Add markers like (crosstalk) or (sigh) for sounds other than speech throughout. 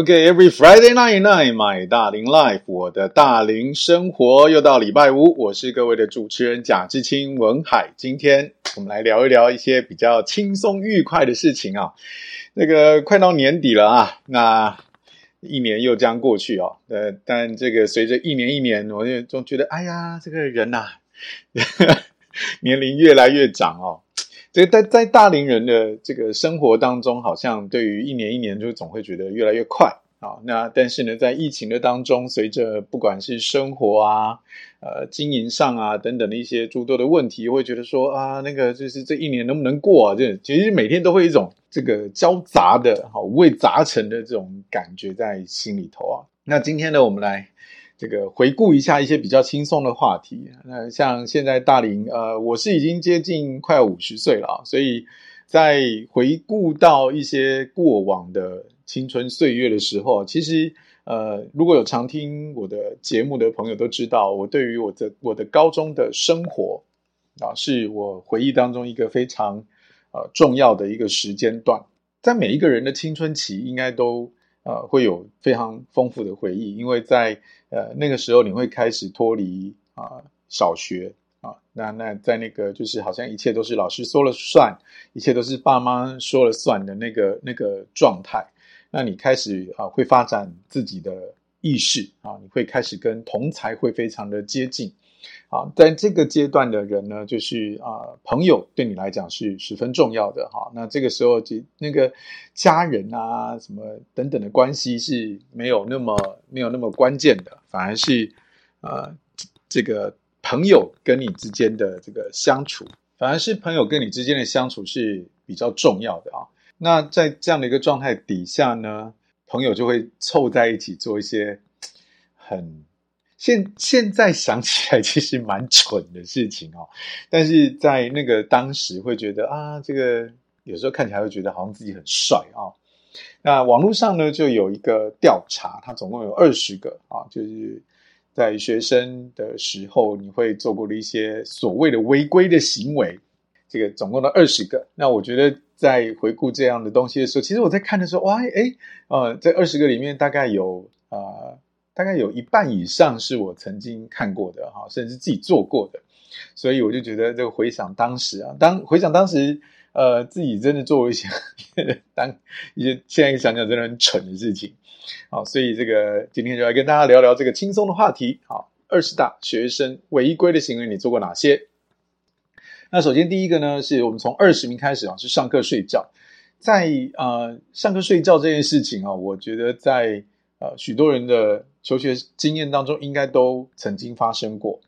OK，every Friday night night，my 大龄 life，我的大龄生活又到礼拜五，我是各位的主持人贾志清文海。今天我们来聊一聊一些比较轻松愉快的事情啊。那个快到年底了啊，那一年又将过去哦。呃，但这个随着一年一年，我就总觉得，哎呀，这个人呐、啊，(laughs) 年龄越来越长哦。这个在在大龄人的这个生活当中，好像对于一年一年就总会觉得越来越快啊。那但是呢，在疫情的当中，随着不管是生活啊、呃经营上啊等等的一些诸多的问题，会觉得说啊，那个就是这一年能不能过啊？这其实每天都会一种这个交杂的、好五味杂陈的这种感觉在心里头啊。那今天呢，我们来。这个回顾一下一些比较轻松的话题。那像现在大龄，呃，我是已经接近快五十岁了，所以在回顾到一些过往的青春岁月的时候，其实呃，如果有常听我的节目的朋友都知道，我对于我的我的高中的生活啊，是我回忆当中一个非常呃重要的一个时间段。在每一个人的青春期，应该都。呃，会有非常丰富的回忆，因为在呃那个时候，你会开始脱离啊、小学啊，那那在那个就是好像一切都是老师说了算，一切都是爸妈说了算的那个那个状态，那你开始啊会发展自己的意识啊，你会开始跟同才会非常的接近。啊，在这个阶段的人呢，就是啊，朋友对你来讲是十分重要的哈。那这个时候，就那个家人啊，什么等等的关系是没有那么没有那么关键的，反而是呃，这个朋友跟你之间的这个相处，反而是朋友跟你之间的相处是比较重要的啊。那在这样的一个状态底下呢，朋友就会凑在一起做一些很。现现在想起来，其实蛮蠢的事情哦，但是在那个当时会觉得啊，这个有时候看起来会觉得好像自己很帅啊。那网络上呢，就有一个调查，它总共有二十个啊，就是在学生的时候你会做过的一些所谓的违规的行为，这个总共的二十个。那我觉得在回顾这样的东西的时候，其实我在看的时候，哇，诶，呃，这二十个里面大概有啊。大概有一半以上是我曾经看过的哈，甚至自己做过的，所以我就觉得这个回想当时啊，当回想当时，呃，自己真的做了一些 (laughs) 当一些现在想想真的很蠢的事情，好，所以这个今天就来跟大家聊聊这个轻松的话题，好，二十大学生违规的行为你做过哪些？那首先第一个呢，是我们从二十名开始啊，是上课睡觉，在呃上课睡觉这件事情啊，我觉得在。呃，许多人的求学经验当中，应该都曾经发生过。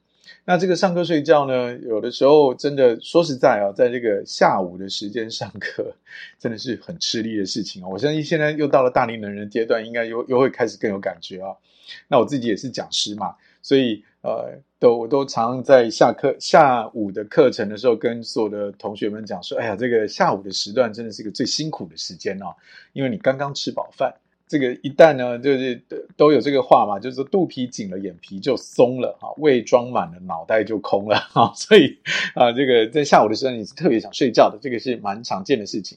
那这个上课睡觉呢，有的时候真的说实在啊，在这个下午的时间上课，真的是很吃力的事情啊。我相信现在又到了大龄人的阶段，应该又又会开始更有感觉啊。那我自己也是讲师嘛，所以呃，都我都常常在下课下午的课程的时候，跟所有的同学们讲说：“哎呀，这个下午的时段真的是一个最辛苦的时间啊，因为你刚刚吃饱饭。”这个一旦呢，就是都有这个话嘛，就是说肚皮紧了，眼皮就松了啊，胃装满了，脑袋就空了啊，(laughs) 所以啊，这个在下午的时候你是特别想睡觉的，这个是蛮常见的事情。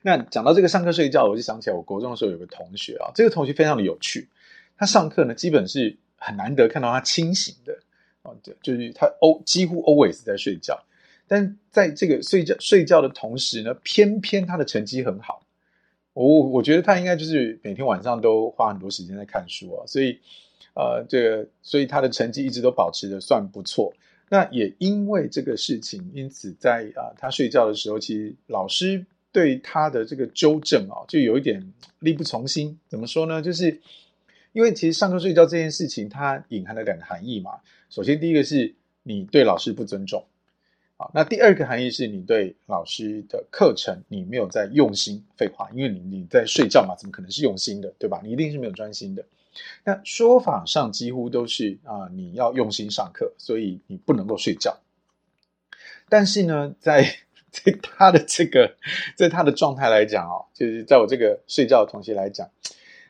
那讲到这个上课睡觉，我就想起来，我国中的时候有个同学啊，这个同学非常的有趣，他上课呢基本是很难得看到他清醒的啊，对，就是他欧几乎 always 在睡觉，但在这个睡觉睡觉的同时呢，偏偏他的成绩很好。我我觉得他应该就是每天晚上都花很多时间在看书啊，所以，呃，这个，所以他的成绩一直都保持的算不错。那也因为这个事情，因此在啊，他睡觉的时候，其实老师对他的这个纠正啊，就有一点力不从心。怎么说呢？就是因为其实上课睡觉这件事情，它隐含了两个含义嘛。首先，第一个是你对老师不尊重。好，那第二个含义是你对老师的课程你没有在用心。废话，因为你你在睡觉嘛，怎么可能是用心的，对吧？你一定是没有专心的。那说法上几乎都是啊、你要用心上课，所以你不能够睡觉。但是呢，在在他的这个在他的状态来讲哦，就是在我这个睡觉的同学来讲，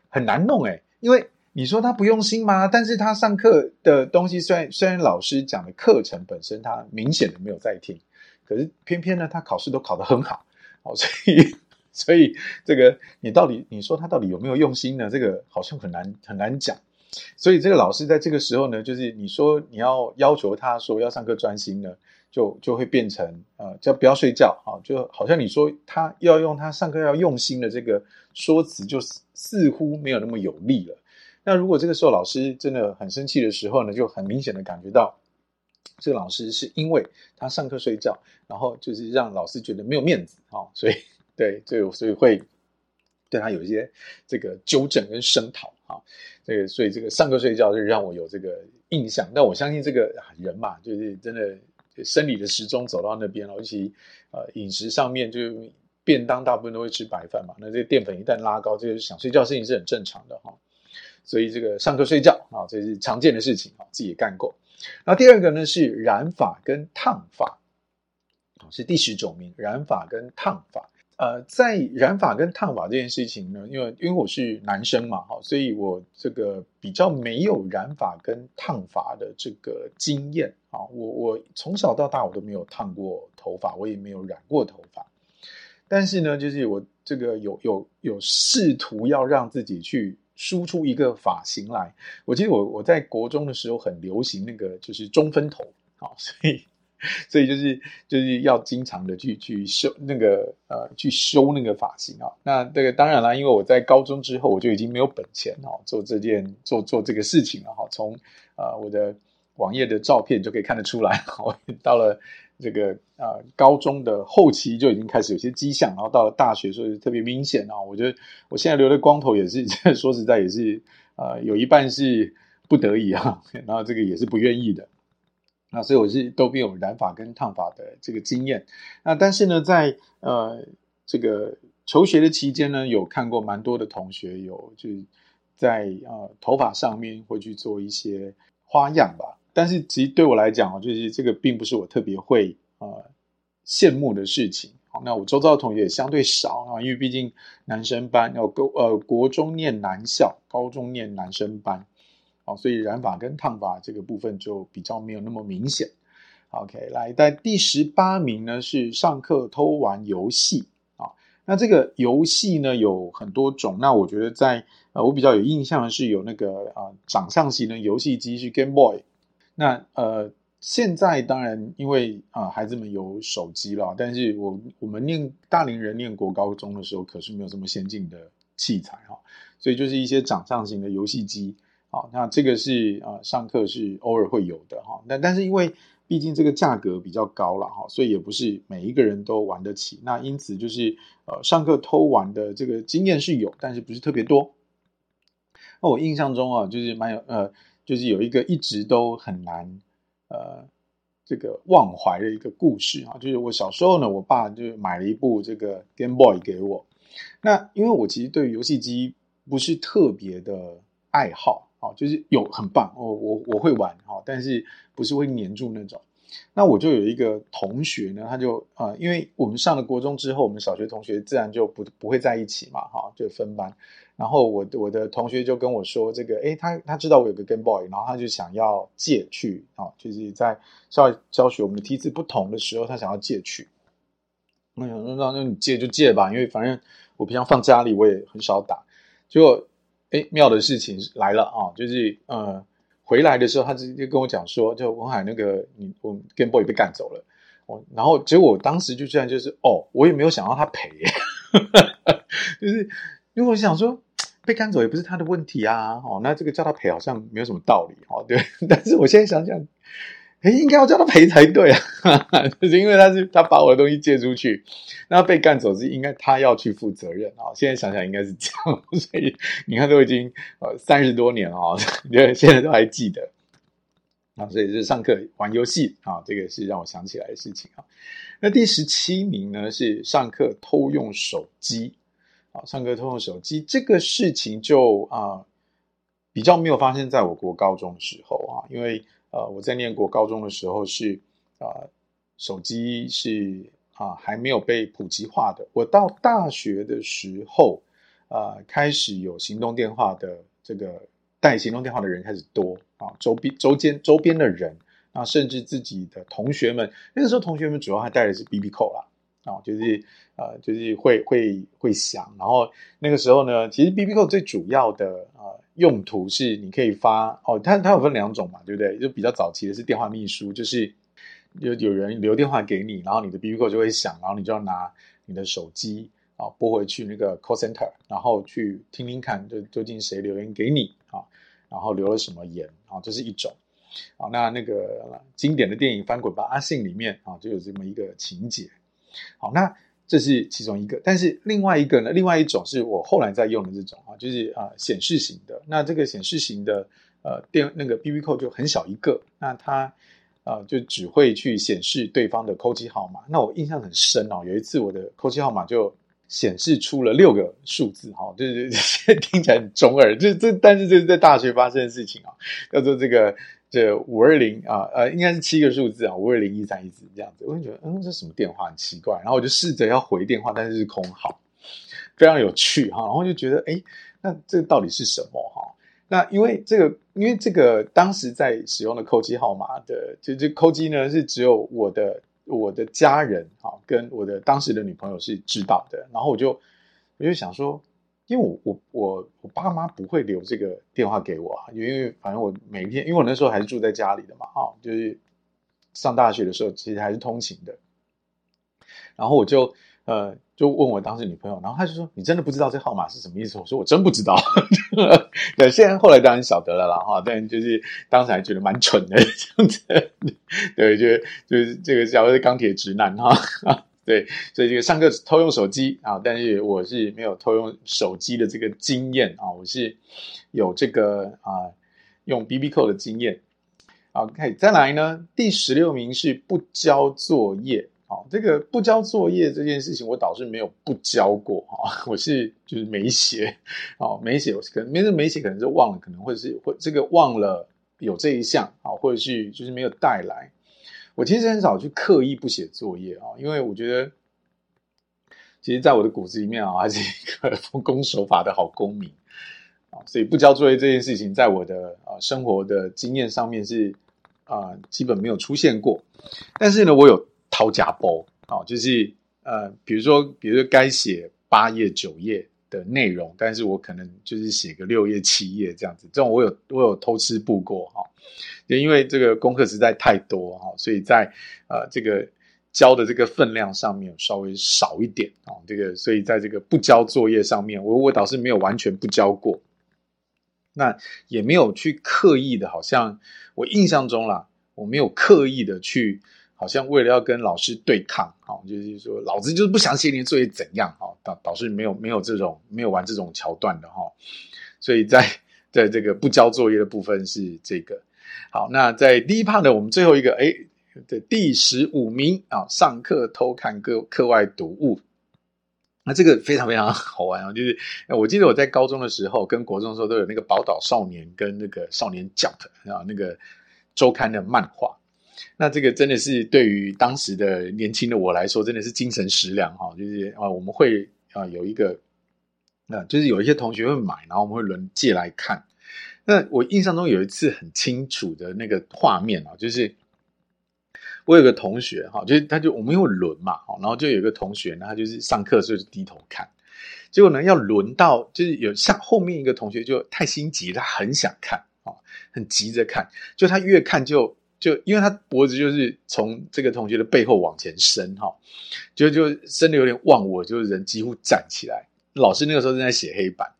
很难弄哎，因为。你说他不用心吗？但是他上课的东西，虽然虽然老师讲的课程本身他明显的没有在听，可是偏偏呢，他考试都考得很好，哦，所以所以这个你到底你说他到底有没有用心呢？这个好像很难很难讲。所以这个老师在这个时候呢，就是你说你要要求他说要上课专心呢，就就会变成呃叫不要睡觉啊，就好像你说他要用他上课要用心的这个说辞，就似乎没有那么有力了。那如果这个时候老师真的很生气的时候呢，就很明显的感觉到这个老师是因为他上课睡觉，然后就是让老师觉得没有面子啊，所以对，所以所以会对他有一些这个纠正跟声讨啊，这个所以这个上课睡觉就让我有这个印象。但我相信这个人嘛，就是真的生理的时钟走到那边了，尤其呃饮食上面就便当大部分都会吃白饭嘛，那这个淀粉一旦拉高，这个想睡觉事情是很正常的哈。所以这个上课睡觉啊，这是常见的事情啊，自己也干过。然后第二个呢是染发跟烫发，啊，是第十种名，染发跟烫发。呃，在染发跟烫发这件事情呢，因为因为我是男生嘛，哈，所以我这个比较没有染发跟烫发的这个经验啊。我我从小到大我都没有烫过头发，我也没有染过头发。但是呢，就是我这个有有有试图要让自己去。输出一个发型来，我记得我我在国中的时候很流行那个就是中分头，好，所以所以就是就是要经常的去去修那个呃去修那个发型啊。那这个当然啦，因为我在高中之后我就已经没有本钱哦做这件做做这个事情了哈。从呃我的网页的照片就可以看得出来，我，到了。这个啊、高中的后期就已经开始有些迹象，然后到了大学，所以特别明显啊。我觉得我现在留的光头也是，(laughs) 说实在也是、呃，有一半是不得已啊，(laughs) 然后这个也是不愿意的。那所以我是都没有染发跟烫发的这个经验。那但是呢，在呃这个求学的期间呢，有看过蛮多的同学有就在呃头发上面会去做一些花样吧。但是其实对我来讲，就是这个并不是我特别会呃羡慕的事情。好，那我周遭的同学也相对少啊，因为毕竟男生班要高呃国中念男校，高中念男生班，好，所以染发跟烫发这个部分就比较没有那么明显。OK，来，在第十八名呢是上课偷玩游戏啊。那这个游戏呢有很多种，那我觉得在呃我比较有印象的是有那个啊、呃、掌上型的游戏机是 Game Boy。那呃，现在当然因为啊、孩子们有手机了，但是我我们念大龄人念国高中的时候，可是没有这么先进的器材哈，所以就是一些掌上型的游戏机啊，那这个是啊、上课是偶尔会有的哈，那但是因为毕竟这个价格比较高了哈，所以也不是每一个人都玩得起，那因此就是呃，上课偷玩的这个经验是有，但是不是特别多。那我印象中啊，就是蛮有呃。就是有一个一直都很难，呃，这个忘怀的一个故事啊。就是我小时候呢，我爸就买了一部这个 Game Boy 给我。那因为我其实对游戏机不是特别的爱好啊，就是有很棒，我我我会玩哈，但是不是会黏住那种。那我就有一个同学呢，他就啊、因为我们上了国中之后，我们小学同学自然就不不会在一起嘛，哈，就分班。然后我我的同学就跟我说，这个，诶，他他知道我有个 Game Boy，然后他就想要借去，啊，就是在教教学我们的梯次不同的时候，他想要借去。我想说，那那你借就借吧，因为反正我平常放家里，我也很少打。结果，诶，妙的事情来了啊，就是呃。回来的时候，他直接跟我讲说：“就文海那个，你我 Game Boy 被干走了。”我，然后结果我当时就这样，就是哦，我也没有想到他赔，(laughs) 就是因为我想说被赶走也不是他的问题啊。哦，那这个叫他赔好像没有什么道理哦。对，(laughs) 但是我现在想想。哎，应该要叫他赔才对啊！(laughs) 就是因为他是他把我的东西借出去，那被赶走是应该他要去负责任啊。现在想想应该是这样，(laughs) 所以你看都已经呃三十多年了啊，现在都还记得啊。所以是上课玩游戏啊，这个是让我想起来的事情啊。那第十七名呢是上课偷用手机啊，唱歌偷用手机这个事情就啊比较没有发生在我国高中的时候啊，因为。呃，我在念国高中的时候是啊、手机是啊还没有被普及化的。我到大学的时候啊、开始有行动电话的这个带行动电话的人开始多啊，周边周间周边的人啊，甚至自己的同学们，那个时候同学们主要还带的是 BB Call 啦啊，就是呃，就是会会会响。然后那个时候呢，其实 BB Call 最主要的呃用途是你可以发哦，它它有分两种嘛，对不对？就比较早期的是电话秘书，就是有有人留电话给你，然后你的 BB Call 就会响，然后你就要拿你的手机啊拨回去那个 call center，然后去听听看，就究竟谁留言给你啊，然后留了什么言啊，这是一种。好，那那个经典的电影《翻滚吧，阿信》里面啊，就有这么一个情节。好，那这是其中一个，但是另外一个呢，另外一种是我后来在用的这种啊，就是啊显示型的。那这个显示型的呃电那个 BB 扣就很小一个，那它啊就只会去显示对方的扣机号码。那我印象很深哦，有一次我的扣机号码就显示出了六个数字，哈，就是 (laughs) 听起来很中二，这这但是这是在大学发生的事情啊，叫做这个。这五二零啊，呃，应该是七个数字啊，五二零一三一四这样子，我就觉得，嗯，这什么电话很奇怪，然后我就试着要回电话，但是是空号，非常有趣哈，然后就觉得，哎，那这到底是什么哈？那因为这个，因为这个当时在使用的扣机号码的，就这扣机呢是只有我的我的家人啊，跟我的当时的女朋友是知道的，然后我就我就想说。因为我我我我爸妈不会留这个电话给我啊，因为反正我每一天，因为我那时候还是住在家里的嘛，啊，就是上大学的时候其实还是通勤的，然后我就呃就问我当时女朋友，然后她就说：“你真的不知道这号码是什么意思？”我说：“我真不知道。(laughs) ”对，现在后来当然晓得了啦，哈，但就是当时还觉得蛮蠢的这样子，(laughs) 对，就就是这个叫做钢铁直男哈。对，所以这个上课偷用手机啊，但是我是没有偷用手机的这个经验啊，我是有这个啊用 BB Call 的经验。OK，再来呢，第十六名是不交作业。好，这个不交作业这件事情，我倒是没有不交过啊，我是就是没写，啊，没写，我可能没是没写，可能是忘了，可能会是会这个忘了有这一项啊，或者是就是没有带来。我其实很少去刻意不写作业啊，因为我觉得，其实在我的骨子里面啊，还是一个 (laughs) 奉公守法的好公民啊，所以不交作业这件事情，在我的啊生活的经验上面是啊基本没有出现过。但是呢，我有掏夹包啊，就是呃，比如说，比如说该写八页九页的内容，但是我可能就是写个六页七页这样子，这种我有我有偷吃步过哈。也因为这个功课实在太多哈，所以在呃这个交的这个分量上面稍微少一点啊，这个所以在这个不交作业上面，我我倒是没有完全不交过，那也没有去刻意的，好像我印象中啦，我没有刻意的去，好像为了要跟老师对抗，哈，就是说老子就是不想写你的作业怎样，哈，导导师没有没有这种没有玩这种桥段的哈，所以在在这个不交作业的部分是这个。好，那在第一 part 呢，我们最后一个，哎，的第十五名啊，上课偷看课课外读物，那这个非常非常好玩啊，就是我记得我在高中的时候跟国中的时候都有那个宝岛少年跟那个少年 Jump 啊，那个周刊的漫画，那这个真的是对于当时的年轻的我来说，真的是精神食粮哈，就是啊，我们会啊有一个，那就是有一些同学会买，然后我们会轮借来看。那我印象中有一次很清楚的那个画面啊，就是我有个同学哈，就是他就我们有轮嘛，然后就有个同学呢，他就是上课的时候就低头看，结果呢要轮到就是有像后面一个同学就太心急，他很想看啊，很急着看，就他越看就就因为他脖子就是从这个同学的背后往前伸哈，就就伸的有点忘我，就是人几乎站起来，老师那个时候正在写黑板，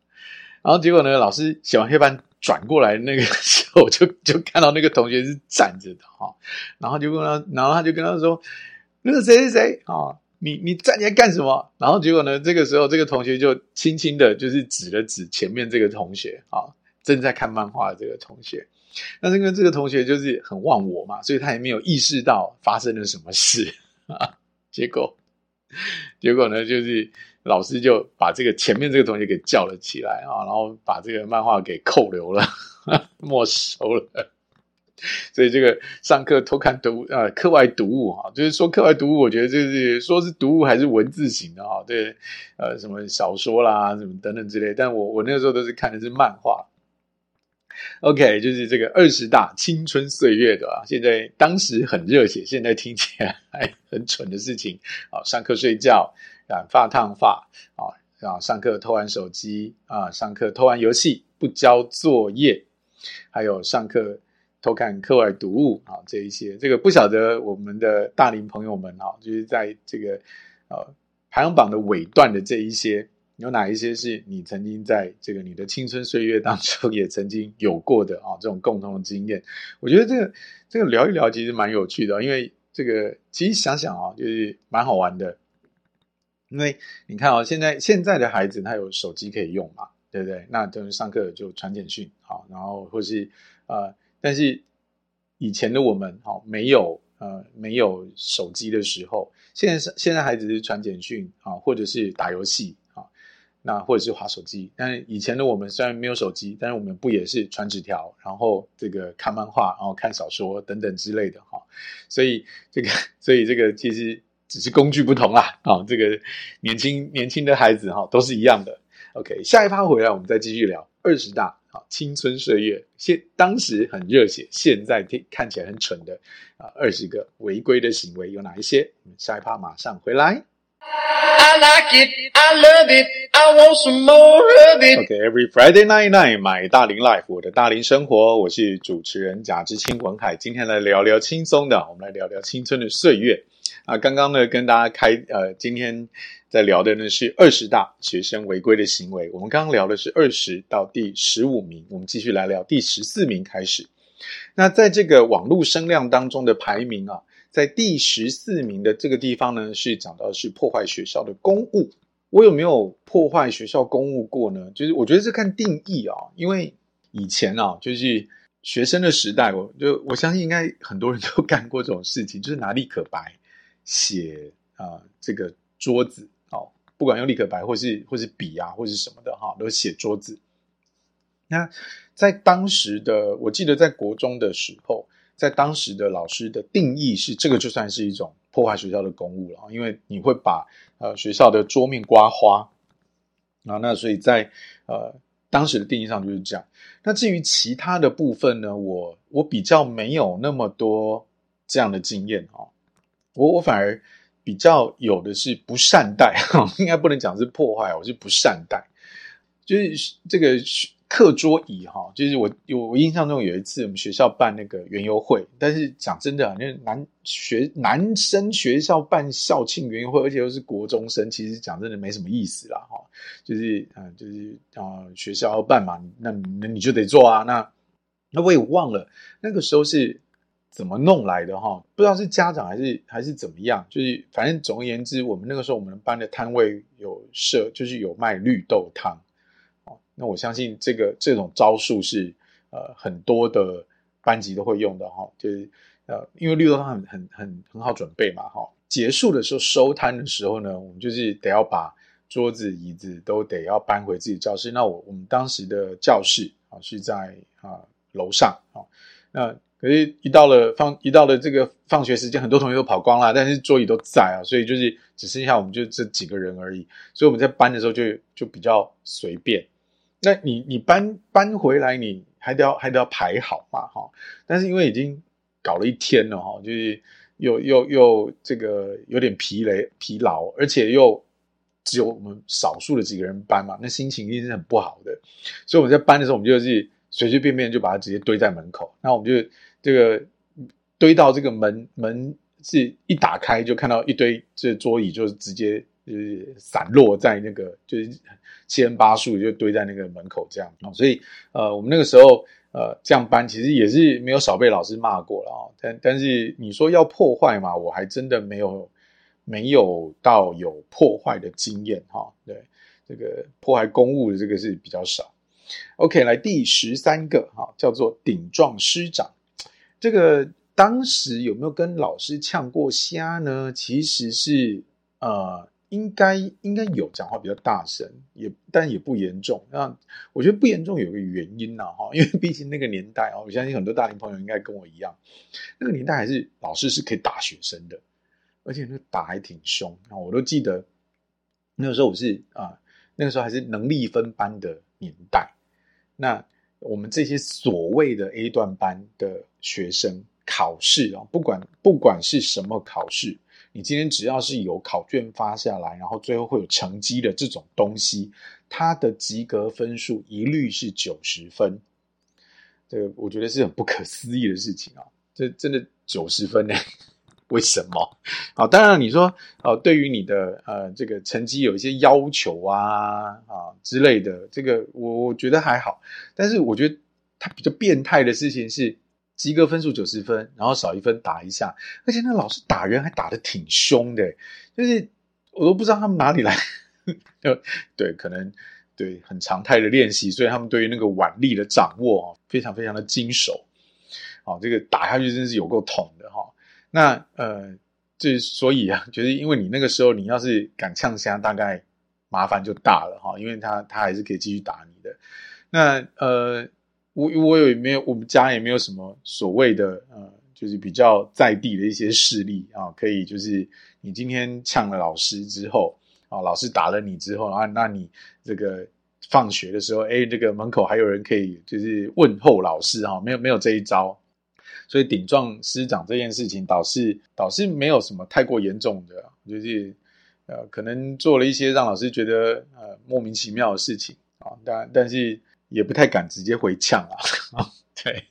然后结果呢，老师写完黑板。转过来那个 (laughs) 时候，就就看到那个同学是站着的哈，然后就跟他，然后他就跟他说：“那个谁谁谁啊，你你站起来干什么？”然后结果呢，这个时候这个同学就轻轻的，就是指了指前面这个同学啊，正在看漫画的这个同学。但是因为这个同学就是很忘我嘛，所以他也没有意识到发生了什么事啊。结果结果呢，就是。老师就把这个前面这个同学给叫了起来啊，然后把这个漫画给扣留了，(laughs) 没收了。所以这个上课偷看读啊，课外读物哈，就是说课外读物，我觉得就是说是读物还是文字型的哈，对，呃，什么小说啦，什么等等之类。但我我那个时候都是看的是漫画。OK，就是这个二十大青春岁月的啊，现在当时很热血，现在听起来还很蠢的事情啊，上课睡觉、染发烫发啊，啊，上课偷玩手机啊，上课偷玩游戏、不交作业，还有上课偷看课外读物啊，这一些，这个不晓得我们的大龄朋友们啊，就是在这个呃排行榜的尾段的这一些。有哪一些是你曾经在这个你的青春岁月当中也曾经有过的啊？这种共同的经验，我觉得这个这个聊一聊其实蛮有趣的，因为这个其实想想啊，就是蛮好玩的。因为你看啊，现在现在的孩子他有手机可以用嘛，对不对？那就是上课就传简讯，好，然后或是呃，但是以前的我们好没有呃没有手机的时候，现在是现在孩子是传简讯啊，或者是打游戏啊。那或者是滑手机，但是以前的我们虽然没有手机，但是我们不也是传纸条，然后这个看漫画，然后看小说等等之类的哈。所以这个，(laughs) 所以这个其实只是工具不同啦。啊，这个年轻年轻的孩子哈都是一样的。OK，下一趴回来我们再继续聊二十大啊，青春岁月，现当时很热血，现在听看起来很蠢的啊，二十个违规的行为有哪一些？我们下一趴马上回来。I like it, I love it, I want some more of it. Okay, every Friday night night, my 大龄 life，我的大龄生活，我是主持人贾志清文海。今天来聊聊轻松的，我们来聊聊青春的岁月啊。刚刚呢，跟大家开呃，今天在聊的呢是二十大学生违规的行为。我们刚刚聊的是二十到第十五名，我们继续来聊第十四名开始。那在这个网络声量当中的排名啊。在第十四名的这个地方呢，是讲到是破坏学校的公物。我有没有破坏学校公物过呢？就是我觉得是看定义啊，因为以前啊，就是学生的时代，我就我相信应该很多人都干过这种事情，就是拿立可白写啊、呃、这个桌子哦，不管用立可白或是或是笔啊或是什么的哈，都写桌子。那在当时的，我记得在国中的时候。在当时的老师的定义是，这个就算是一种破坏学校的公物了，因为你会把呃学校的桌面刮花啊，那所以在呃当时的定义上就是这样。那至于其他的部分呢，我我比较没有那么多这样的经验啊，我我反而比较有的是不善待，(laughs) 应该不能讲是破坏，我是不善待，就是这个。课桌椅哈，就是我有我印象中有一次我们学校办那个园游会，但是讲真的啊，那男学男生学校办校庆园游会，而且又是国中生，其实讲真的没什么意思啦哈。就是啊，就是啊，学校要办嘛，那那你就得做啊。那那我也忘了那个时候是怎么弄来的哈，不知道是家长还是还是怎么样，就是反正总而言之，我们那个时候我们班的摊位有设，就是有卖绿豆汤。那我相信这个这种招数是呃很多的班级都会用的哈，就是呃因为绿豆汤很很很很好准备嘛哈。结束的时候收摊的时候呢，我们就是得要把桌子椅子都得要搬回自己教室。那我我们当时的教室啊是在啊楼上啊，那可是一到了放一到了这个放学时间，很多同学都跑光了，但是桌椅都在啊，所以就是只剩下我们就这几个人而已。所以我们在搬的时候就就比较随便。那你你搬搬回来，你还得要还得要排好嘛，哈。但是因为已经搞了一天了，哈，就是又又又这个有点疲累疲劳，而且又只有我们少数的几个人搬嘛，那心情一定是很不好的。所以我们在搬的时候，我们就是随随便便就把它直接堆在门口。那我们就这个堆到这个门门是一打开就看到一堆这桌椅，就是直接。就是散落在那个，就是七荤八素就堆在那个门口这样，所以呃，我们那个时候呃这样搬，其实也是没有少被老师骂过了啊。但但是你说要破坏嘛，我还真的没有没有到有破坏的经验哈。对，这个破坏公物的这个是比较少。OK，来第十三个哈，叫做顶撞师长。这个当时有没有跟老师呛过虾呢？其实是呃。应该应该有讲话比较大声，也但也不严重。那我觉得不严重有个原因呐，哈，因为 (laughs) 毕竟那个年代啊，我相信很多大龄朋友应该跟我一样，那个年代还是老师是可以打学生的，而且那个打还挺凶。那我都记得那个时候我是啊，那个时候还是能力分班的年代。那我们这些所谓的 A 段班的学生考试啊，不管不管是什么考试，你今天只要是有考卷发下来，然后最后会有成绩的这种东西，它的及格分数一律是九十分。这个我觉得是很不可思议的事情啊！这真的九十分呢？(laughs) 为什么？啊，当然你说，呃，对于你的呃这个成绩有一些要求啊啊之类的，这个我我觉得还好。但是我觉得他比较变态的事情是，及格分数九十分，然后少一分打一下，而且那老师打人还打得挺凶的，就是我都不知道他们哪里来，(laughs) 对，可能对很常态的练习，所以他们对于那个腕力的掌握非常非常的精熟。啊，这个打下去真是有够痛的哈。那呃，这所以啊，就是因为你那个时候你要是敢呛虾，大概麻烦就大了哈，因为他他还是可以继续打你的。那呃，我我有没有我们家也没有什么所谓的呃，就是比较在地的一些势力啊，可以就是你今天呛了老师之后啊，老师打了你之后啊，那你这个放学的时候，哎，这个门口还有人可以就是问候老师哈，没有没有这一招。所以顶撞师长这件事情，倒是倒是没有什么太过严重的，就是呃，可能做了一些让老师觉得呃莫名其妙的事情啊，但但是也不太敢直接回呛啊。(laughs) 对，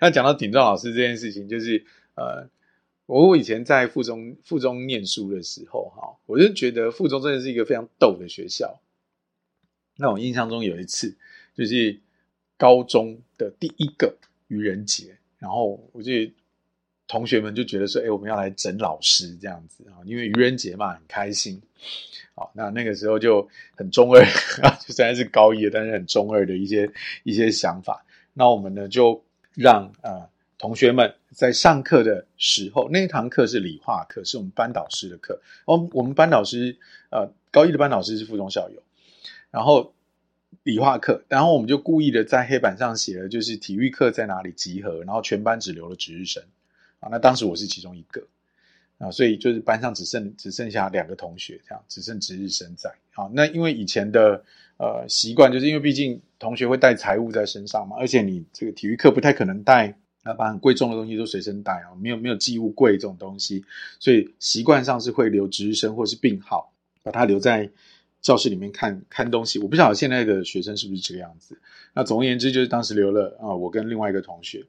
那讲到顶撞老师这件事情，就是呃，我以前在附中附中念书的时候，哈，我就觉得附中真的是一个非常逗的学校。那我印象中有一次，就是高中的第一个愚人节。然后我就同学们就觉得说，哎，我们要来整老师这样子啊，因为愚人节嘛，很开心。好，那那个时候就很中二，(laughs) 就虽然是高一，但是很中二的一些一些想法。那我们呢，就让呃同学们在上课的时候，那一堂课是理化课，是我们班导师的课。哦，我们班导师呃高一的班导师是附中校友，然后。理化课，然后我们就故意的在黑板上写了，就是体育课在哪里集合，然后全班只留了值日生啊。那当时我是其中一个啊，所以就是班上只剩只剩下两个同学，这样只剩值日生在啊。那因为以前的呃习惯，就是因为毕竟同学会带财物在身上嘛，而且你这个体育课不太可能带那，把很贵重的东西都随身带啊，没有没有寄物柜这种东西，所以习惯上是会留值日生或是病号，把它留在。教室里面看看东西，我不晓得现在的学生是不是这个样子。那总而言之，就是当时留了啊，我跟另外一个同学。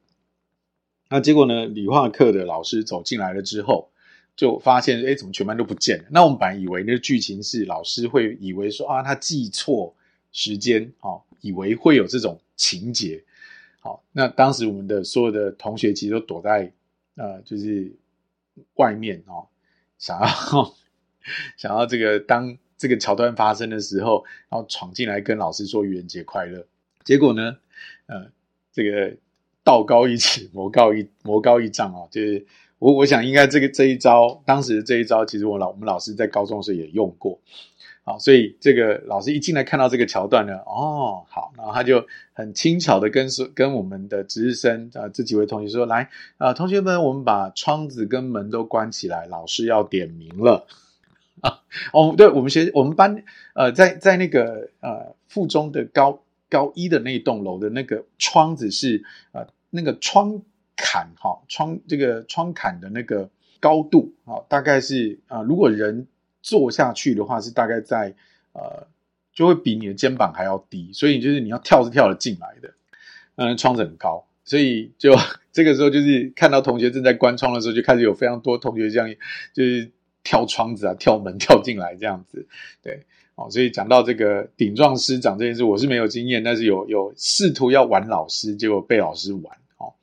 那结果呢，理化课的老师走进来了之后，就发现，哎，怎么全班都不见了？那我们本来以为那个剧情是老师会以为说啊，他记错时间，哦，以为会有这种情节。好，那当时我们的所有的同学其实都躲在呃，就是外面哦，想要 (laughs) 想要这个当。这个桥段发生的时候，然后闯进来跟老师说愚人节快乐。结果呢，呃，这个道高一尺，魔高一魔高一丈啊，就是我我想应该这个这一招，当时的这一招，其实我老我们老师在高中的时候也用过。好，所以这个老师一进来看到这个桥段呢，哦，好，然后他就很轻巧的跟说跟我们的值日生啊这几位同学说，来啊，同学们，我们把窗子跟门都关起来，老师要点名了。(laughs) 哦，对，我们学我们班，呃，在在那个呃附中的高高一的那一栋楼的那个窗子是呃那个窗槛哈、窗这个窗槛的那个高度啊、大概是啊、呃，如果人坐下去的话，是大概在呃就会比你的肩膀还要低，所以就是你要跳是跳得进来的，嗯、窗子很高，所以就 (laughs) 这个时候就是看到同学正在关窗的时候，就开始有非常多同学这样就是。跳窗子啊，跳门跳进来这样子，对，哦，所以讲到这个顶撞师长这件事，我是没有经验，但是有有试图要玩老师，结果被老师玩，哦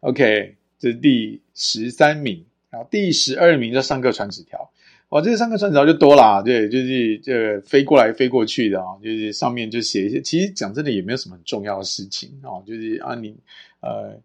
，OK，这是第十三名，然后第十二名叫上课传纸条，哇，这个上课传纸条就多啦，对，就是这个飞过来飞过去的啊，就是上面就写一些，其实讲真的也没有什么很重要的事情哦，就是啊你呃，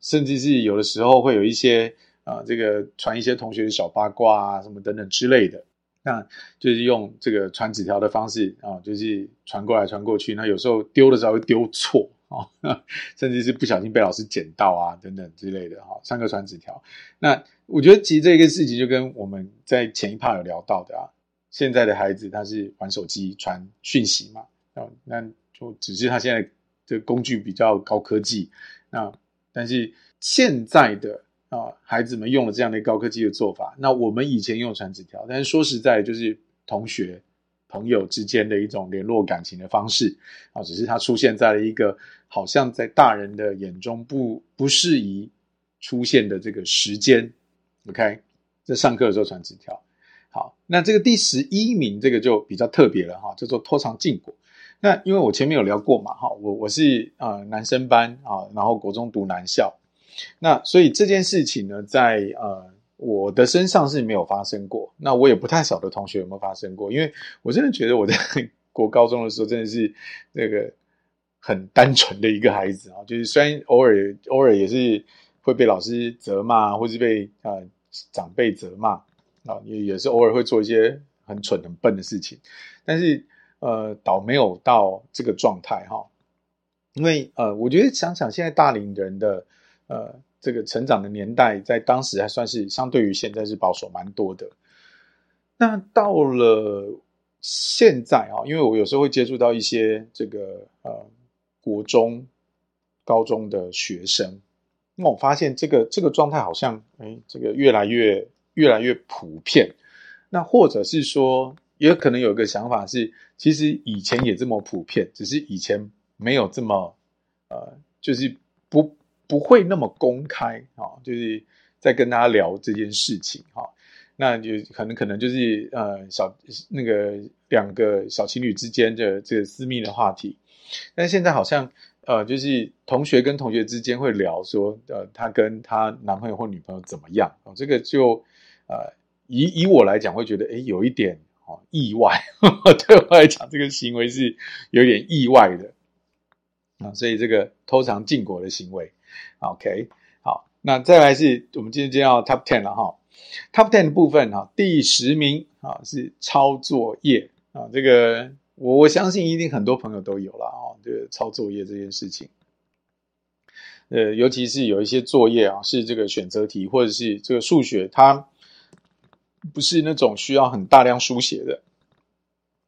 甚至是有的时候会有一些。啊，这个传一些同学的小八卦啊，什么等等之类的，那就是用这个传纸条的方式啊，就是传过来传过去。那有时候丢的时候会丢错啊，(laughs) 甚至是不小心被老师捡到啊，等等之类的哈。上课传纸条，那我觉得其实这个事情就跟我们在前一趴有聊到的啊，现在的孩子他是玩手机传讯息嘛，啊，那就只是他现在这个工具比较高科技。那但是现在的啊孩子们用了这样的高科技的做法，那我们以前用传纸条，但是说实在，就是同学朋友之间的一种联络感情的方式啊，只是它出现在了一个好像在大人的眼中不不适宜出现的这个时间。OK，在上课的时候传纸条。好，那这个第十一名，这个就比较特别了哈，叫做拖长禁果。那因为我前面有聊过嘛，哈，我我是呃男生班啊，然后国中读男校，那所以这件事情呢，在呃我的身上是没有发生过。那我也不太晓得同学有没有发生过，因为我真的觉得我在国高中的时候真的是那个很单纯的一个孩子啊，就是虽然偶尔偶尔也是会被老师责骂，或是被呃长辈责骂。啊，也也是偶尔会做一些很蠢、很笨的事情，但是呃，倒没有到这个状态哈。因为呃，我觉得想想现在大龄人的呃这个成长的年代，在当时还算是相对于现在是保守蛮多的。那到了现在啊，因为我有时候会接触到一些这个呃国中、高中的学生，那我发现这个这个状态好像哎，这个越来越。越来越普遍，那或者是说，也可能有一个想法是，其实以前也这么普遍，只是以前没有这么，呃，就是不会那么公开啊、哦，就是在跟大家聊这件事情哈、哦，那就可能可能就是呃小那个两个小情侣之间的这个私密的话题，但现在好像。呃，就是同学跟同学之间会聊说，呃，她跟她男朋友或女朋友怎么样？哦，这个就，呃，以以我来讲，会觉得，诶，有一点哦意外。呵 (laughs) 呵对我来讲，这个行为是有点意外的啊。所以这个偷尝禁果的行为，OK，好，那再来是我们今天要 Top Ten 了哈。Top Ten 的部分哈，第十名啊是抄作业啊，这个。我我相信一定很多朋友都有了啊，这个抄作业这件事情，呃，尤其是有一些作业啊，是这个选择题或者是这个数学，它不是那种需要很大量书写的，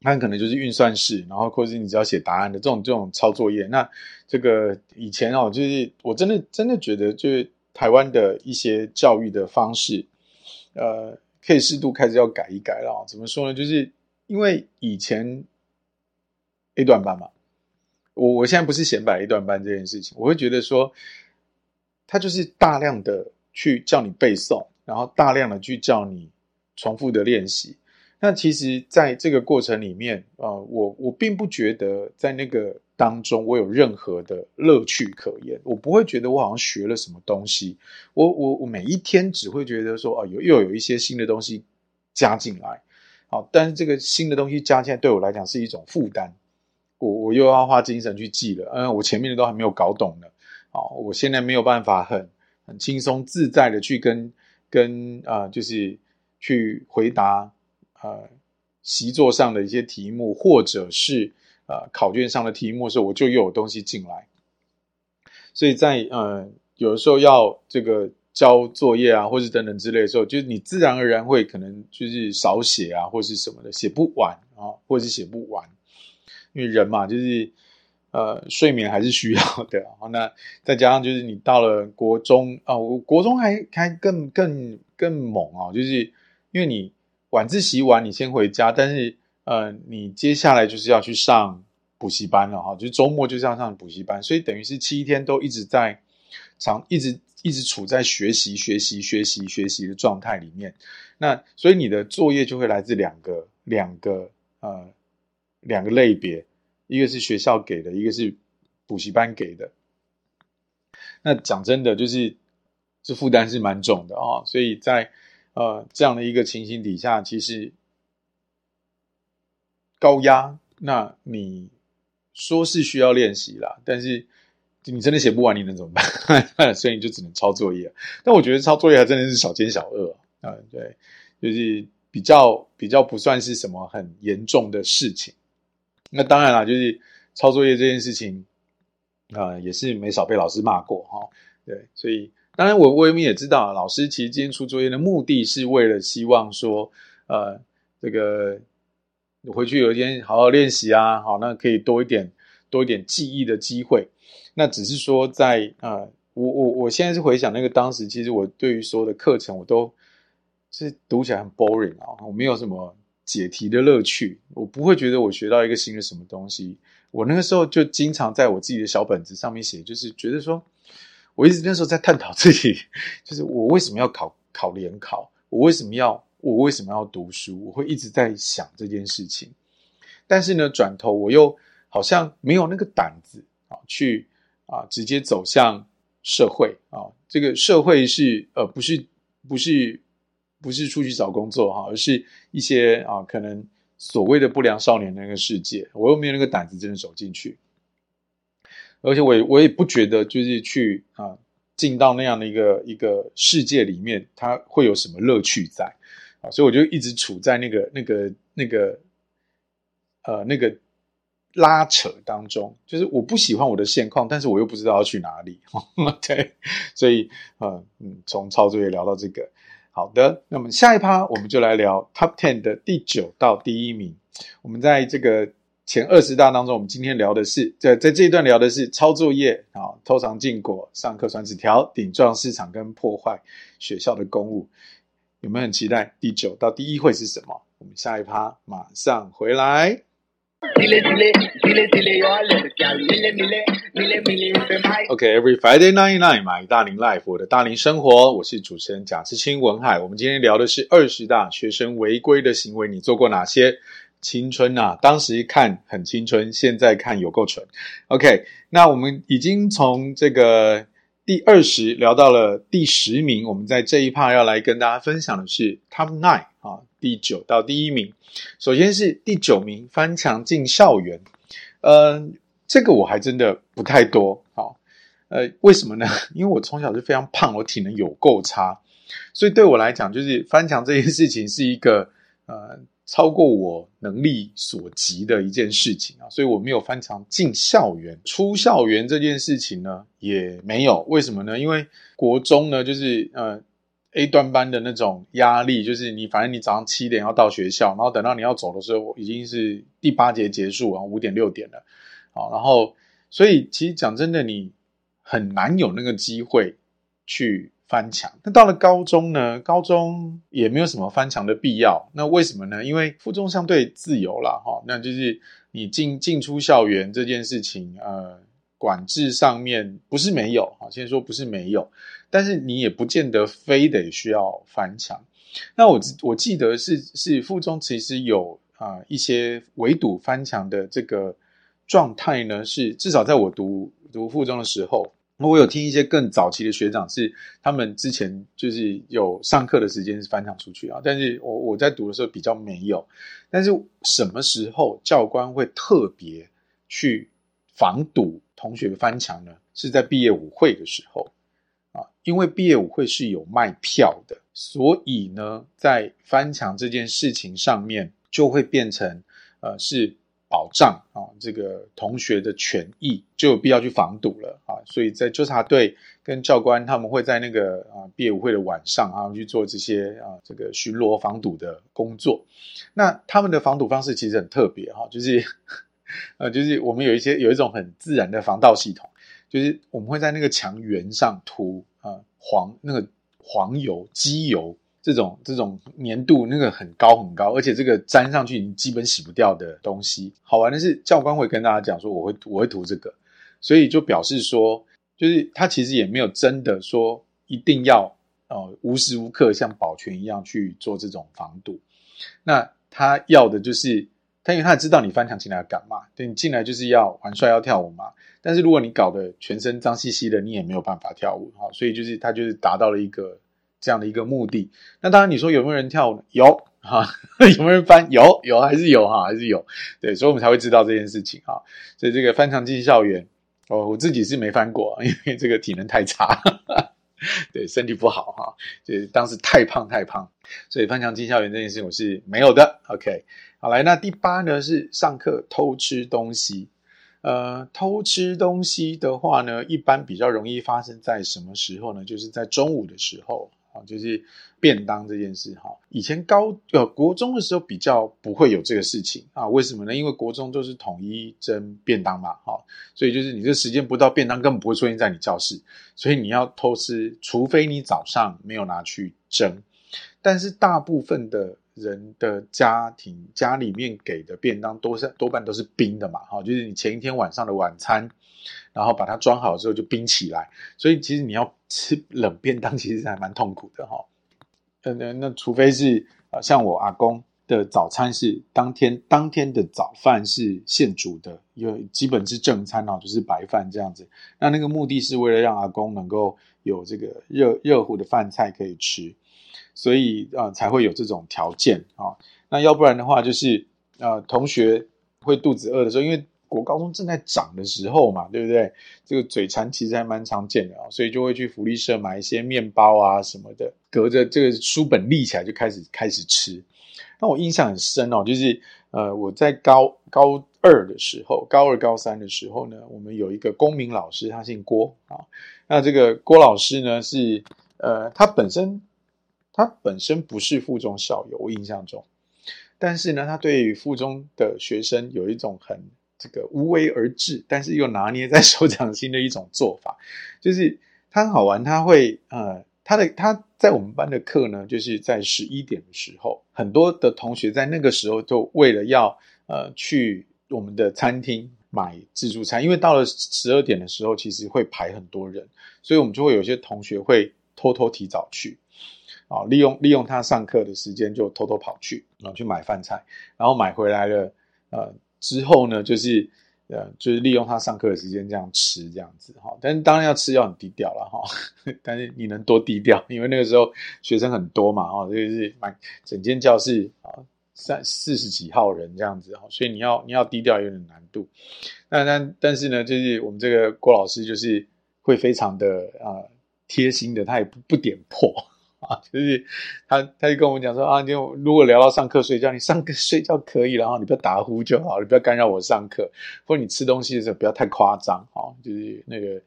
那可能就是运算式，然后或者是你只要写答案的这种这种抄作业。那这个以前哦，就是我真的真的觉得，就是台湾的一些教育的方式，呃，可以适度开始要改一改了。怎么说呢？就是因为以前。A 段班嘛，我我现在不是显摆 A 段班这件事情，我会觉得说，他就是大量的去叫你背诵，然后大量的去叫你重复的练习。那其实，在这个过程里面，呃，我我并不觉得在那个当中我有任何的乐趣可言，我不会觉得我好像学了什么东西。我我我每一天只会觉得说，哦、有又有一些新的东西加进来，好，但是这个新的东西加进来对我来讲是一种负担。我我又要花精神去记了，嗯，我前面的都还没有搞懂呢，好，我现在没有办法很很轻松自在的去跟跟啊、呃，就是去回答呃习作上的一些题目，或者是呃考卷上的题目的时候，我就又有东西进来，所以在呃有的时候要这个交作业啊，或是等等之类的时候，就是你自然而然会可能就是少写啊，或是什么的，写不完啊，或是写不完。因为人嘛，就是呃，睡眠还是需要的。然后那再加上就是你到了国中啊，我、国中还还更更更猛啊、就是因为你晚自习完你先回家，但是呃，你接下来就是要去上补习班了哈、就周末就是要上补习班，所以等于是七天都一直在长，一直一直处在学习学习学习学习的状态里面。那所以你的作业就会来自两个两个呃。两个类别，一个是学校给的，一个是补习班给的。那讲真的，就是这负担是蛮重的啊、哦。所以在呃这样的一个情形底下，其实高压，那你说是需要练习啦，但是你真的写不完，你能怎么办？(laughs) 所以你就只能抄作业。但我觉得抄作业还真的是小奸小恶啊、对，就是比较比较不算是什么很严重的事情。那当然啦，就是抄作业这件事情，啊、也是没少被老师骂过哈、哦。对，所以当然我我们也知道，老师其实今天出作业的目的是为了希望说，呃，这个回去有一天好好练习啊，好，那可以多一点多一点记忆的机会。那只是说在啊、呃，我我我现在是回想那个当时，其实我对于所有的课程，我都是读起来很 boring 啊，我没有什么解题的乐趣，我不会觉得我学到一个新的什么东西。我那个时候就经常在我自己的小本子上面写，就是觉得说，我一直那时候在探讨自己，就是我为什么要考考联考，我为什么要。我为什么要读书？我会一直在想这件事情，但是呢，转头我又好像没有那个胆子啊，去啊直接走向社会啊。这个社会是呃不是不是不是出去找工作哈，而是一些啊可能所谓的不良少年的那个世界，我又没有那个胆子真的走进去，而且我也我也不觉得就是去啊进到那样的一个一个世界里面，它会有什么乐趣在啊。所以我就一直处在那个、那个、那个，呃，那个拉扯当中。就是我不喜欢我的现况，但是我又不知道要去哪里。(laughs) 对，所以，嗯嗯，从操作业聊到这个，好的。那么下一趴我们就来聊 Top Ten 的第九到第一名。我们在这个前二十大当中，我们今天聊的是在在这一段聊的是抄作业啊、偷藏禁果、上课传纸条、顶撞市场跟破坏学校的公务。有没有很期待第九到第一会是什么？我们下一趴马上回来。OK，Every Friday night night，买大龄 Life，我的大龄生活，我是主持人贾志清文海。我们今天聊的是二十大学生违规的行为，你做过哪些？青春啊，当时看很青春，现在看有够蠢。OK，那我们已经从这个。第二十聊到了第十名，我们在这一趴要来跟大家分享的是 Top Nine 啊，第九到第一名。首先是第九名，翻墙进校园。呃，这个我还真的不太多。好，呃，为什么呢？(laughs) 因为我从小就非常胖，我体能有够差，所以对我来讲，就是翻墙这件事情是一个呃。超过我能力所及的一件事情啊，所以我没有翻墙进校园。出校园这件事情呢，也没有。为什么呢？因为国中呢，就是呃 A 段班的那种压力，就是你反正你早上七点要到学校，然后等到你要走的时候，已经是第八节结束啊，五点六点了。好，然后所以其实讲真的，你很难有那个机会去。翻墙，那到了高中呢？高中也没有什么翻墙的必要。那为什么呢？因为附中相对自由啦，哈，那就是你进进出校园这件事情，呃，管制上面不是没有，哈，先说不是没有，但是你也不见得非得需要翻墙。那我我记得是是附中其实有啊、一些围堵翻墙的这个状态呢，是至少在我读读附中的时候。我有听一些更早期的学长是，他们之前就是有上课的时间是翻墙出去啊，但是我我在读的时候比较没有。但是什么时候教官会特别去防堵同学翻墙呢？是在毕业舞会的时候啊，因为毕业舞会是有卖票的，所以呢，在翻墙这件事情上面就会变成呃是。保障啊，这个同学的权益就有必要去防堵了啊，所以在纠察队跟教官他们会在那个啊毕业舞会的晚上啊去做这些啊这个巡逻防堵的工作。那他们的防堵方式其实很特别哈，就是呃就是我们有一些有一种很自然的防盗系统，就是我们会在那个墙垣上涂啊黄那个黄油机油。这种这种粘度那个很高很高，而且这个粘上去你基本洗不掉的东西。好玩的是，教官会跟大家讲说，我会我会涂这个，所以就表示说，就是他其实也没有真的说一定要呃无时无刻像保全一样去做这种防堵。那他要的就是他，因为他知道你翻墙进来要干嘛，对，你进来就是要玩帅要跳舞嘛。但是如果你搞得全身脏兮兮的，你也没有办法跳舞，好，所以就是他就是达到了一个。这样的一个目的，那当然你说有没有人跳？有哈，(laughs) 有没有人翻？有有还是有哈，还是有。对，所以我们才会知道这件事情哈。所以这个翻墙进校园，哦，我自己是没翻过，(laughs) 因为这个体能太差，(laughs) 对，身体不好哈。就当时太胖太胖，所以翻墙进校园这件事情我是没有的。OK，好来，那第八呢是上课偷吃东西。呃，偷吃东西的话呢，一般比较容易发生在什么时候呢？就是在中午的时候。啊，就是便当这件事哈。以前高呃国中的时候比较不会有这个事情啊，为什么呢？因为国中都是统一蒸便当嘛，哈，所以就是你这时间不到，便当根本不会出现在你教室，所以你要偷吃，除非你早上没有拿去蒸。但是大部分的人的家庭家里面给的便当都是多半都是冰的嘛，哈，就是你前一天晚上的晚餐，然后把它装好之后就冰起来，所以其实你要吃冷便当其实还蛮痛苦的哈。那那那除非是呃像我阿公的早餐是当天当天的早饭是现煮的，因为基本是正餐哦，就是白饭这样子。那那个目的是为了让阿公能够有这个热热乎的饭菜可以吃。所以啊、才会有这种条件啊、那要不然的话，就是呃，同学会肚子饿的时候，因为国高中正在长的时候嘛，对不对？这个嘴馋其实还蛮常见的啊、所以就会去福利社买一些面包啊什么的，隔着这个书本立起来就开始开始吃。那我印象很深哦，就是呃，我在高高二的时候，高二高三的时候呢，我们有一个公民老师，他姓郭啊、那这个郭老师呢，是呃，他本身。他本身不是附中校友，我印象中，但是呢，他对于附中的学生有一种很这个无为而治，但是又拿捏在 (laughs) 手掌心的一种做法，就是他很好玩，他会呃，他的他在我们班的课呢，就是在十一点的时候，很多的同学在那个时候就为了要呃去我们的餐厅买自助餐，因为到了十二点的时候，其实会排很多人，所以我们就会有些同学会偷偷提早去。啊，利用利用他上课的时间就偷偷跑去，然后去买饭菜，然后买回来了，呃，之后呢，就是呃，就是利用他上课的时间这样吃这样子哈。但是当然要吃要很低调了哈。(laughs) 但是你能多低调？因为那个时候学生很多嘛，哈，就是满整间教室啊，三四十几号人这样子哈，所以你要你要低调有点难度。那但但是呢，就是我们这个郭老师就是会非常的啊贴心的，他也不不点破。啊，就是他，他就跟我们讲说啊，你如果聊到上课睡觉，你上课 (laughs) 睡觉可以，然后你不要打呼就好，你不要干扰我上课，或者你吃东西的时候不要太夸张，啊，就是那个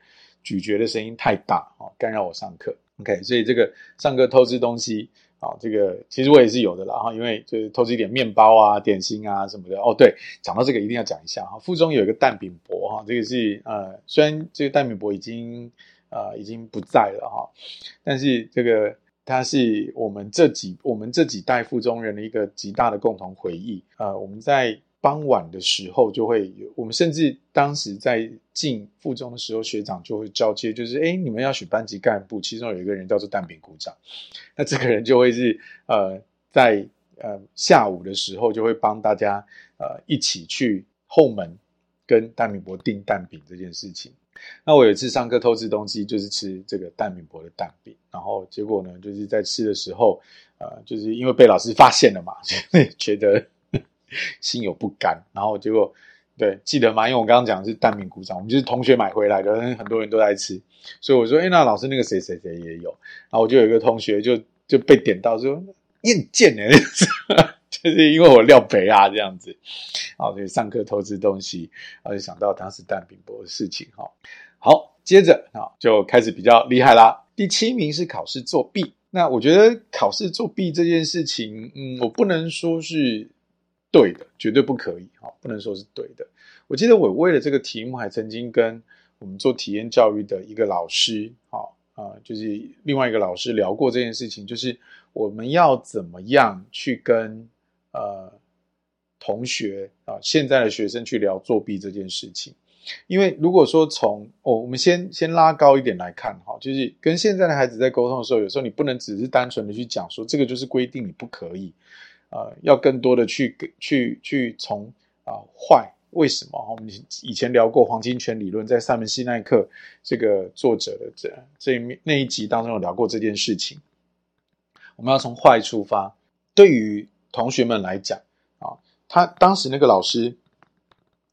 咀嚼的声音太大，啊，干扰我上课。OK，所以这个上课偷吃东西，啊，这个其实我也是有的啦，哈，因为就是偷吃一点面包啊、点心啊什么的。哦，对，讲到这个一定要讲一下哈，附中有一个蛋饼博哈，这个是呃，虽然这个蛋饼博已经呃已经不在了哈，但是这个。它是我们这几我们这几代附中人的一个极大的共同回忆。呃，我们在傍晚的时候就会有，我们甚至当时在进附中的时候，学长就会交接，就是哎，你们要选班级干部，其中有一个人叫做蛋饼鼓掌，那这个人就会是呃，在呃下午的时候就会帮大家呃一起去后门跟蛋饼伯订蛋饼这件事情。那我有一次上课偷吃东西，就是吃这个蛋饼伯的蛋饼，然后结果呢，就是在吃的时候，呃，就是因为被老师发现了嘛，(laughs) 觉得心有不甘，然后结果对记得吗？因为我刚刚讲的是蛋饼鼓掌，我们就是同学买回来的，很多人都在吃，所以我说，哎，那老师那个谁谁谁也有，然后我就有一个同学就就被点到说，你很贱哎。(laughs) (laughs) 就是因为我料肥啊，这样子，好，所以上课偷吃东西，然后就想到当时蛋饼伯的事情，哈，好，接着啊就开始比较厉害啦。第七名是考试作弊，那我觉得考试作弊这件事情，嗯，我不能说是对的，绝对不可以，哈，不能说是对的。我记得我为了这个题目，还曾经跟我们做体验教育的一个老师，哈。啊，就是另外一个老师聊过这件事情，就是我们要怎么样去跟。呃，同学啊，现在的学生去聊作弊这件事情，因为如果说从哦，我们先先拉高一点来看哈，就是跟现在的孩子在沟通的时候，有时候你不能只是单纯的去讲说这个就是规定你不可以，呃，要更多的去去去从啊坏为什么？我们以前聊过黄金圈理论，在萨门西奈克这个作者的这这一面那一集当中有聊过这件事情，我们要从坏出发，对于。同学们来讲啊，他当时那个老师，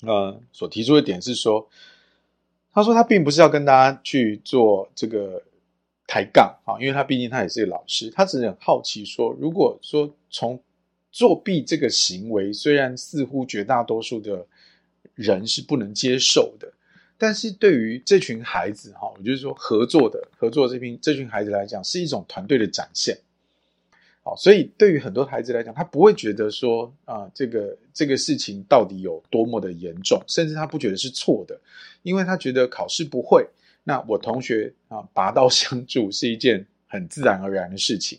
呃，所提出的点是说，他说他并不是要跟大家去做这个抬杠啊，因为他毕竟他也是个老师，他只是很好奇说，如果说从作弊这个行为，虽然似乎绝大多数的人是不能接受的，但是对于这群孩子哈，我就是说合作的合作这群这群孩子来讲，是一种团队的展现。好，所以对于很多孩子来讲，他不会觉得说啊，这个这个事情到底有多么的严重，甚至他不觉得是错的，因为他觉得考试不会，那我同学啊拔刀相助是一件很自然而然的事情。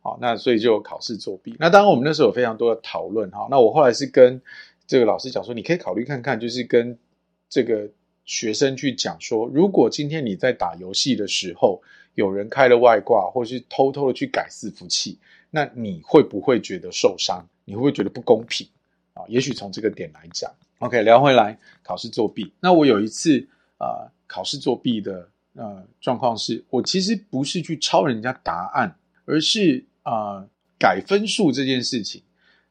好，那所以就考试作弊。那当然我们那时候有非常多的讨论哈。那我后来是跟这个老师讲说，你可以考虑看看，就是跟这个学生去讲说，如果今天你在打游戏的时候，有人开了外挂，或是偷偷的去改伺服器，那你会不会觉得受伤？你会不会觉得不公平？啊，也许从这个点来讲，OK，聊回来考试作弊。那我有一次啊、考试作弊的呃状况是，我其实不是去抄人家答案，而是啊、改分数这件事情。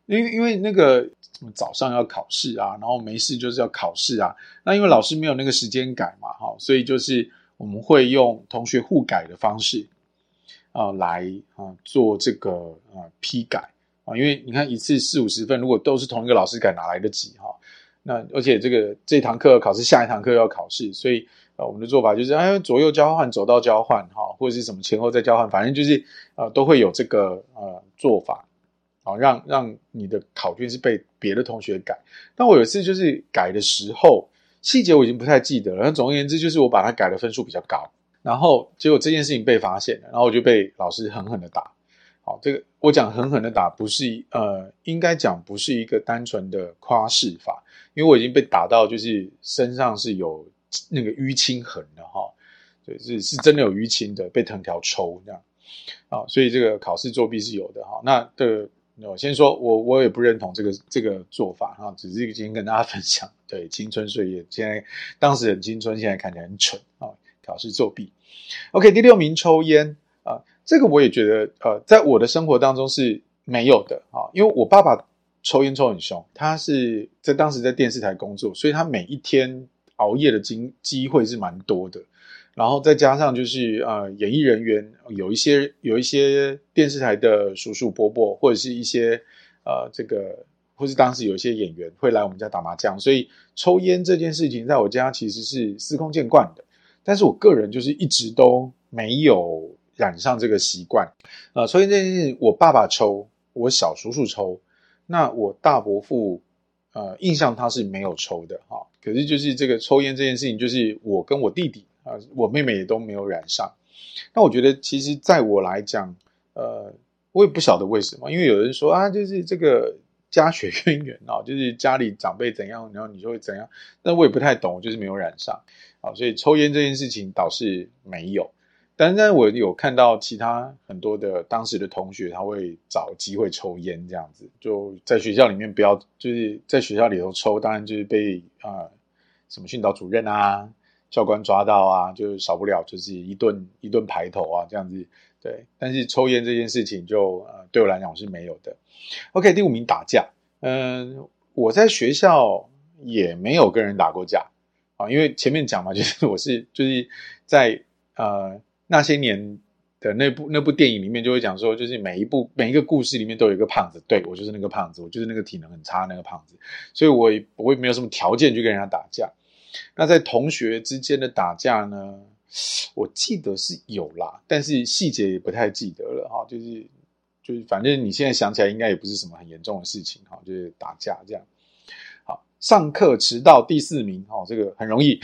因为因为那个早上要考试啊，然后没事就是要考试啊。那因为老师没有那个时间改嘛，哈，所以就是我们会用同学互改的方式啊、来啊做这个啊批改啊。因为你看一次四五十分，如果都是同一个老师改，哪来得及哈？那而且这个这堂课考试，下一堂课要考试，所以啊我们的做法就是哎左右交换，走道交换哈，或者是什么前后再交换，反正就是啊都会有这个呃做法。好，让让你的考卷是被别的同学改。但我有一次就是改的时候，细节我已经不太记得了。那总而言之，就是我把它改的分数比较高，然后结果这件事情被发现了，然后我就被老师狠狠的打。好，这个我讲狠狠的打，不是呃，应该讲不是一个单纯的夸饰法，因为我已经被打到就是身上是有那个淤青痕的哈，就是是真的有淤青的，被藤条抽这样。啊，所以这个考试作弊是有的哈。那这个。我先说，我我也不认同这个这个做法哈，只是今天跟大家 (laughs) 分享。对，青春岁月，现在当时很青春，现在看起来很蠢啊！考试作弊。OK，第六名抽烟啊，这个我也觉得呃，在我的生活当中是没有的啊，因为我爸爸抽烟抽很凶，他是在当时在电视台工作，所以他每一天熬夜的机机会是蛮多的。然后再加上就是呃，演艺人员有一些有一些电视台的叔叔伯伯，或者是一些呃这个，或是当时有一些演员会来我们家打麻将，所以抽烟这件事情在我家其实是司空见惯的。但是我个人就是一直都没有染上这个习惯。呃，抽烟这件事，我爸爸抽，我小叔叔抽，那我大伯父呃印象他是没有抽的哈。可是就是这个抽烟这件事情，就是我跟我弟弟。啊，我妹妹也都没有染上。那我觉得，其实在我来讲，呃，我也不晓得为什么，因为有人说啊，就是这个家学渊源啊，就是家里长辈怎样，然后你就会怎样。但我也不太懂，就是没有染上。啊，所以抽烟这件事情倒是没有。但是我有看到其他很多的当时的同学，他会找机会抽烟，这样子就在学校里面不要，就是在学校里头抽，当然就是被啊、什么训导主任啊。教官抓到啊，就是少不了就是一顿一顿排头啊，这样子对。但是抽烟这件事情就呃对我来讲我是没有的。OK，第五名打架，嗯，我在学校也没有跟人打过架啊，因为前面讲嘛，就是 (laughs) 我是就是在呃那些年的那部那部电影里面就会讲说，就是每一部每一个故事里面都有一个胖子，对，我就是那个胖子，我就是那个体能很差那个胖子，所以我也我也没有什么条件去跟人家打架。那在同学之间的打架呢？我记得是有啦，但是细节也不太记得了哈。就是就是，反正你现在想起来，应该也不是什么很严重的事情哈。就是打架这样。好，上课迟到第四名哦，这个很容易，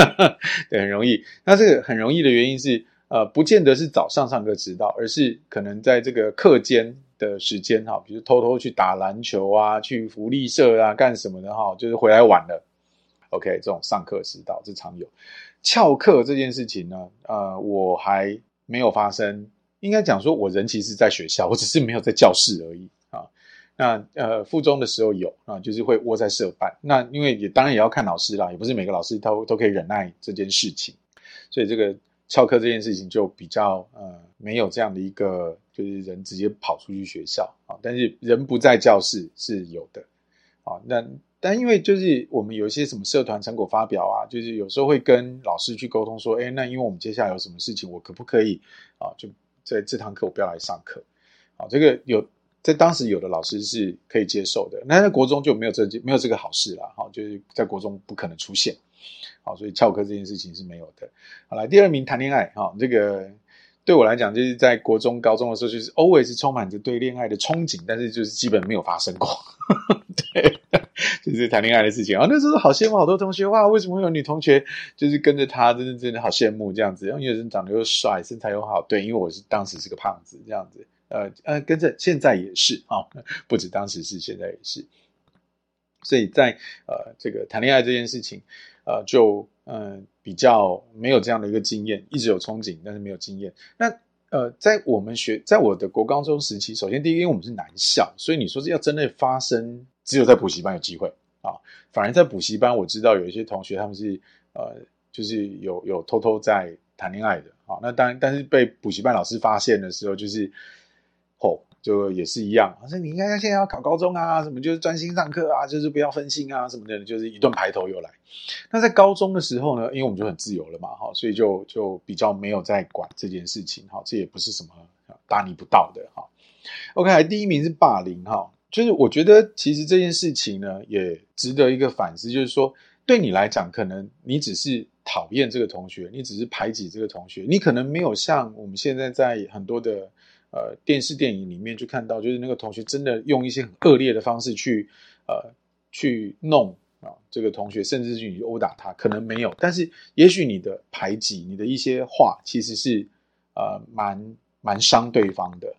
(laughs) 对，很容易。那这个很容易的原因是，呃，不见得是早上上课迟到，而是可能在这个课间的时间哈，比如偷偷去打篮球啊，去福利社啊，干什么的哈，就是回来晚了。OK，这种上课迟到是常有，翘课这件事情呢，呃，我还没有发生。应该讲说，我人其实在学校，我只是没有在教室而已啊。那呃，附中的时候有啊，就是会窝在社办。那因为也当然也要看老师啦，也不是每个老师都都可以忍耐这件事情，所以这个翘课这件事情就比较呃没有这样的一个，就是人直接跑出去学校啊，但是人不在教室是有的啊。那但因为就是我们有一些什么社团成果发表啊，就是有时候会跟老师去沟通说，哎，那因为我们接下来有什么事情，我可不可以啊？就在这堂课我不要来上课，啊，这个有在当时有的老师是可以接受的，那在国中就没有这没有这个好事了，哈，就是在国中不可能出现，好，所以翘课这件事情是没有的。好，来第二名谈恋爱，哈，这个对我来讲就是在国中、高中的时候，就是 always 充满着对恋爱的憧憬，但是就是基本没有发生过。(laughs) 对，(laughs) 就是谈恋爱的事情啊，那时候好羡慕好多同学哇，为什么会有女同学就是跟着他，真的真的好羡慕这样子，然后有人长得又帅，身材又好，对，因为我是当时是个胖子这样子。呃呃，跟着现在也是啊、哦，不止当时是，现在也是。所以在呃这个谈恋爱这件事情，呃就嗯、比较没有这样的一个经验，一直有憧憬，但是没有经验。那呃在我们学，在我的国高中时期，首先第一，因为我们是男校，所以你说是要真的发生，只有在补习班有机会啊。反而在补习班，我知道有一些同学他们是呃就是有有偷偷在谈恋爱的啊。那当然，但是被补习班老师发现的时候，就是。哦，就也是一样，好像你应该现在要考高中啊，什么就是专心上课啊，就是不要分心啊，什么的，就是一顿排头又来。那在高中的时候呢，因为我们就很自由了嘛，哈，所以就就比较没有在管这件事情，哈，这也不是什么大逆不道的，哈。OK，第一名是霸凌，哈，就是我觉得其实这件事情呢，也值得一个反思，就是说对你来讲，可能你只是讨厌这个同学，你只是排挤这个同学，你可能没有像我们现在在很多的。呃，电视电影里面就看到，就是那个同学真的用一些很恶劣的方式去，呃，去弄啊这个同学，甚至去殴打他，可能没有，但是也许你的排挤，你的一些话，其实是呃蛮蛮伤对方的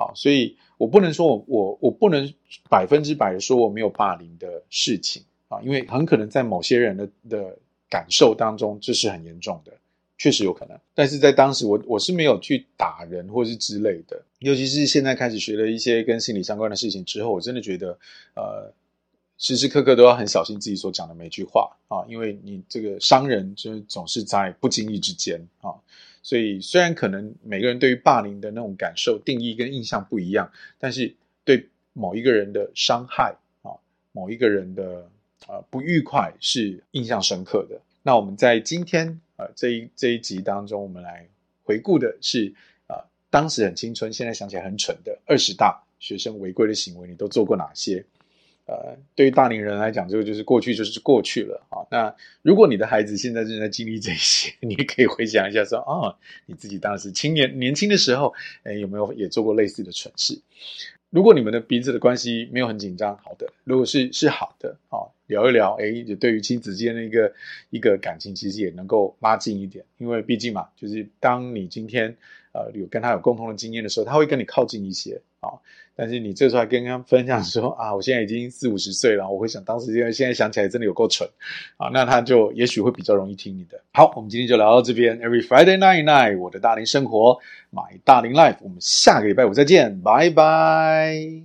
啊，所以我不能说我我我不能百分之百的说我没有霸凌的事情。啊，因为很可能在某些人的的感受当中，这是很严重的。确实有可能，但是在当时我我是没有去打人或是之类的，尤其是现在开始学了一些跟心理相关的事情之后，我真的觉得，呃，时时刻刻都要很小心自己所讲的每句话。啊，因为你这个伤人就是总是在不经意之间啊，所以虽然可能每个人对于霸凌的那种感受定义跟印象不一样，但是对某一个人的伤害啊，某一个人的呃不愉快是印象深刻的。那我们在今天。呃，这一这一集当中，我们来回顾的是啊、当时很青春，现在想起来很蠢的二十大学生违规的行为，你都做过哪些？呃，对于大龄人来讲，这个就是过去就是过去了啊。那如果你的孩子现在正在经历这些，(laughs) 你也可以回想一下说，哦、啊，你自己当时青年年轻的时候，哎，有没有也做过类似的蠢事？如果你们的彼此的关系没有很紧张，好的；如果是是好的，好。聊一聊，哎，也对于亲子间的一个一个感情，其实也能够拉近一点，因为毕竟嘛，就是当你今天呃有跟他有共同的经验的时候，他会跟你靠近一些啊。但是你这时候还跟他分享说啊，我现在已经四五十岁了，我会想当时现在现在想起来真的有够蠢啊，那他就也许会比较容易听你的。好，我们今天就聊到这边，Every Friday night night，我的大龄生活，My 大龄 Life，我们下个礼拜五再见，拜拜。